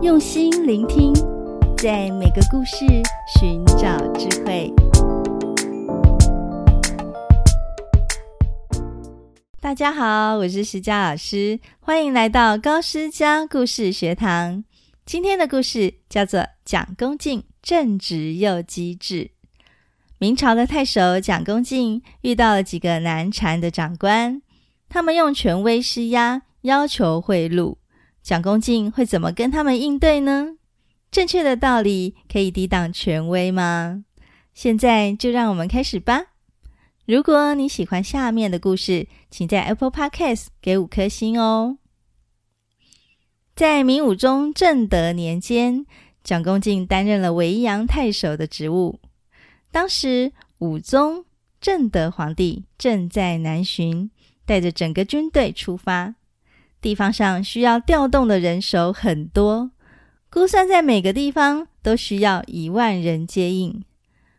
用心聆听，在每个故事寻找智慧。大家好，我是诗佳老师，欢迎来到高诗佳故事学堂。今天的故事叫做《蒋公敬正直又机智》。明朝的太守蒋公敬遇到了几个难缠的长官，他们用权威施压，要求贿赂。蒋公敬会怎么跟他们应对呢？正确的道理可以抵挡权威吗？现在就让我们开始吧。如果你喜欢下面的故事，请在 Apple Podcast 给五颗星哦。在明武宗正德年间，蒋公敬担任了维阳太守的职务。当时武宗正德皇帝正在南巡，带着整个军队出发。地方上需要调动的人手很多，估算在每个地方都需要一万人接应。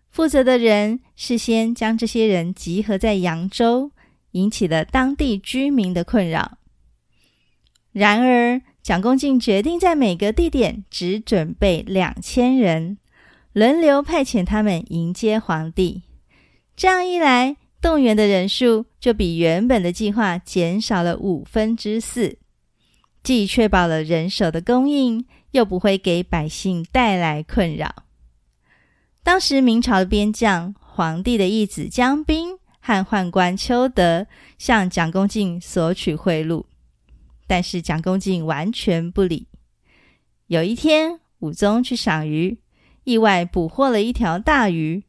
负责的人事先将这些人集合在扬州，引起了当地居民的困扰。然而，蒋公进决定在每个地点只准备两千人，轮流派遣他们迎接皇帝。这样一来，动员的人数就比原本的计划减少了五分之四，既确保了人手的供应，又不会给百姓带来困扰。当时明朝的边将、皇帝的义子江彬和宦官邱德向蒋公敬索取贿赂，但是蒋公敬完全不理。有一天，武宗去赏鱼，意外捕获了一条大鱼。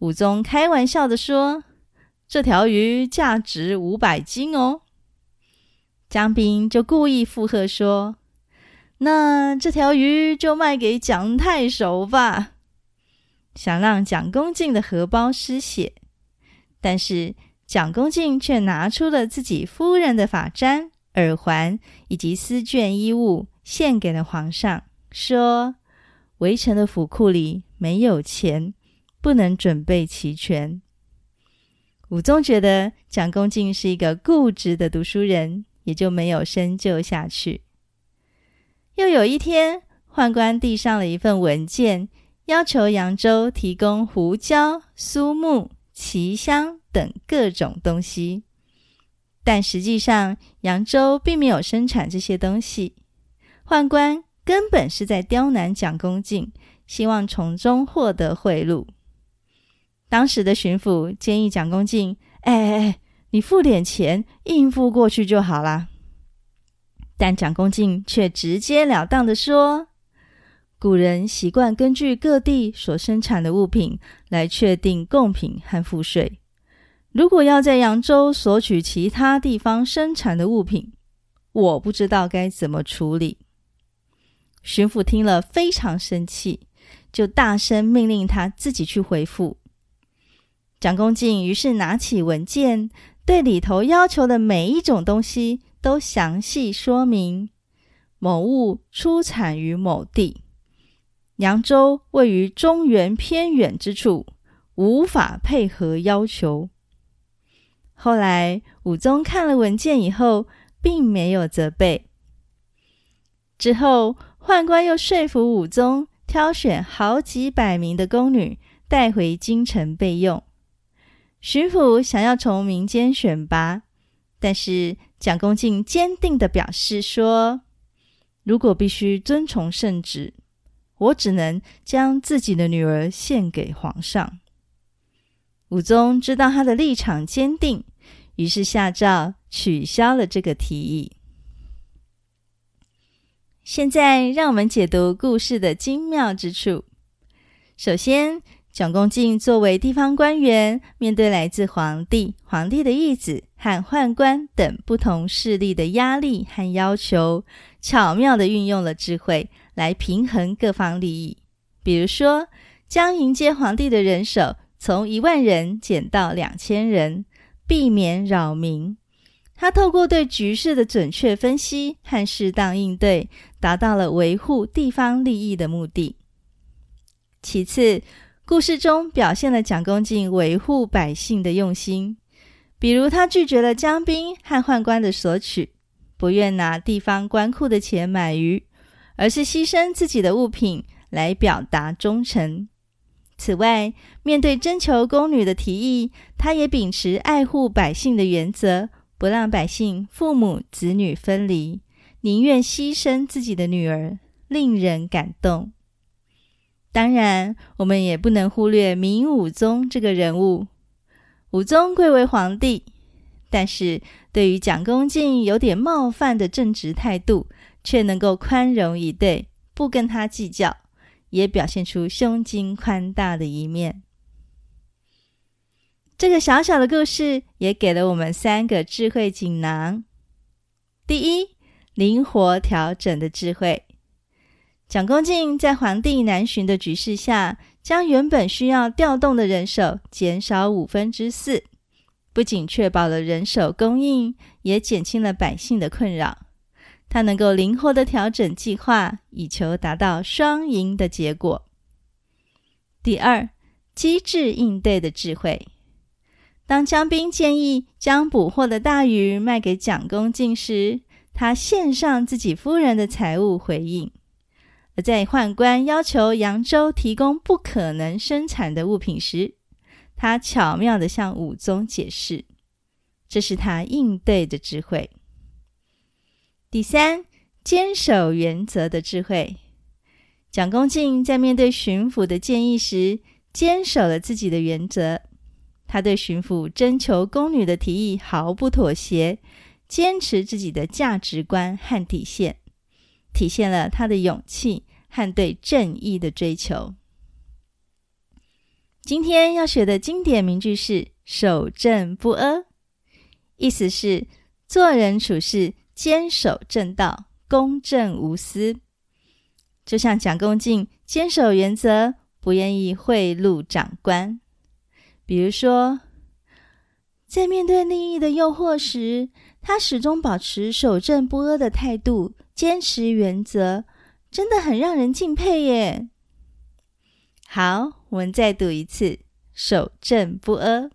武宗开玩笑地说，这条鱼价值五百金哦，江彬就故意附和说：“那这条鱼就卖给蒋太守吧。”想让蒋公敬的荷包失血，但是蒋公敬却拿出了自己夫人的发簪、耳环以及丝绢衣物，献给了皇上，说：“微臣的府库里没有钱，不能准备齐全。”武宗觉得蒋公敬是一个固执的读书人，也就没有深究下去。又有一天，宦官递上了一份文件，要求扬州提供胡椒、苏木、奇香等各种东西，但实际上扬州并没有生产这些东西。宦官根本是在刁难蒋公敬，希望从中获得贿赂。当时的巡抚建议蒋公敬：“哎哎哎，你付点钱应付过去就好啦。”但蒋公敬却直截了当的说：“古人习惯根据各地所生产的物品来确定贡品和赋税。如果要在扬州索取其他地方生产的物品，我不知道该怎么处理。”巡抚听了非常生气，就大声命令他自己去回复。蒋公敬于是拿起文件，对里头要求的每一种东西都详细说明。某物出产于某地，扬州位于中原偏远之处，无法配合要求。后来武宗看了文件以后，并没有责备。之后，宦官又说服武宗挑选好几百名的宫女带回京城备用。巡抚想要从民间选拔，但是蒋公敬坚定地表示说：“如果必须遵从圣旨，我只能将自己的女儿献给皇上。”武宗知道他的立场坚定，于是下诏取消了这个提议。现在，让我们解读故事的精妙之处。首先，蒋公敬作为地方官员，面对来自皇帝、皇帝的义子和宦官等不同势力的压力和要求，巧妙地运用了智慧来平衡各方利益。比如说，将迎接皇帝的人手从一万人减到两千人，避免扰民。他透过对局势的准确分析和适当应对，达到了维护地方利益的目的。其次，故事中表现了蒋公敬维护百姓的用心，比如他拒绝了江彬和宦官的索取，不愿拿地方官库的钱买鱼，而是牺牲自己的物品来表达忠诚。此外，面对征求宫女的提议，他也秉持爱护百姓的原则，不让百姓父母子女分离，宁愿牺牲自己的女儿，令人感动。当然，我们也不能忽略明武宗这个人物。武宗贵为皇帝，但是对于蒋公敬有点冒犯的正直态度，却能够宽容以对，不跟他计较。也表现出胸襟宽大的一面。这个小小的故事也给了我们三个智慧锦囊：第一，灵活调整的智慧。蒋公敬在皇帝南巡的局势下，将原本需要调动的人手减少五分之四，不仅确保了人手供应，也减轻了百姓的困扰。他能够灵活地调整计划，以求达到双赢的结果。第二，机智应对的智慧。当江彬建议将捕获的大鱼卖给蒋公敬时，他献上自己夫人的财物回应；而在宦官要求扬州提供不可能生产的物品时，他巧妙地向武宗解释，这是他应对的智慧。第三，坚守原则的智慧。蒋公敬在面对巡抚的建议时，坚守了自己的原则。他对巡抚征求宫女的提议毫不妥协，坚持自己的价值观和底线，体现了他的勇气和对正义的追求。今天要学的经典名句是“守正不阿”，意思是做人处事，坚守正道，公正无私，就像蒋公进坚守原则，不愿意贿赂长官。比如说，在面对利益的诱惑时，他始终保持守正不阿的态度，坚持原则，真的很让人敬佩耶。好，我们再读一次“守正不阿”。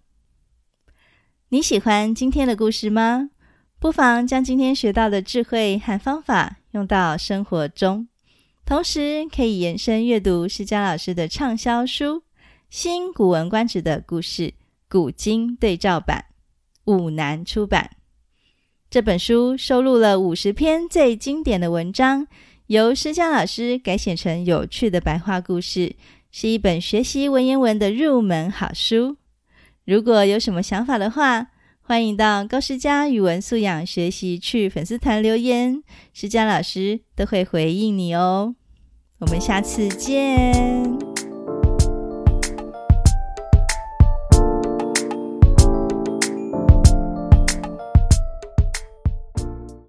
你喜欢今天的故事吗？不妨将今天学到的智慧和方法用到生活中，同时可以延伸阅读施佳老师的畅销书《新古文观止的故事古今对照版》，五南出版。这本书收录了五十篇最经典的文章，由施佳老师改写成有趣的白话故事，是一本学习文言文的入门好书。如果有什么想法的话，欢迎到高诗佳语文素养学习去粉丝团留言，施佳老师都会回应你哦。我们下次见。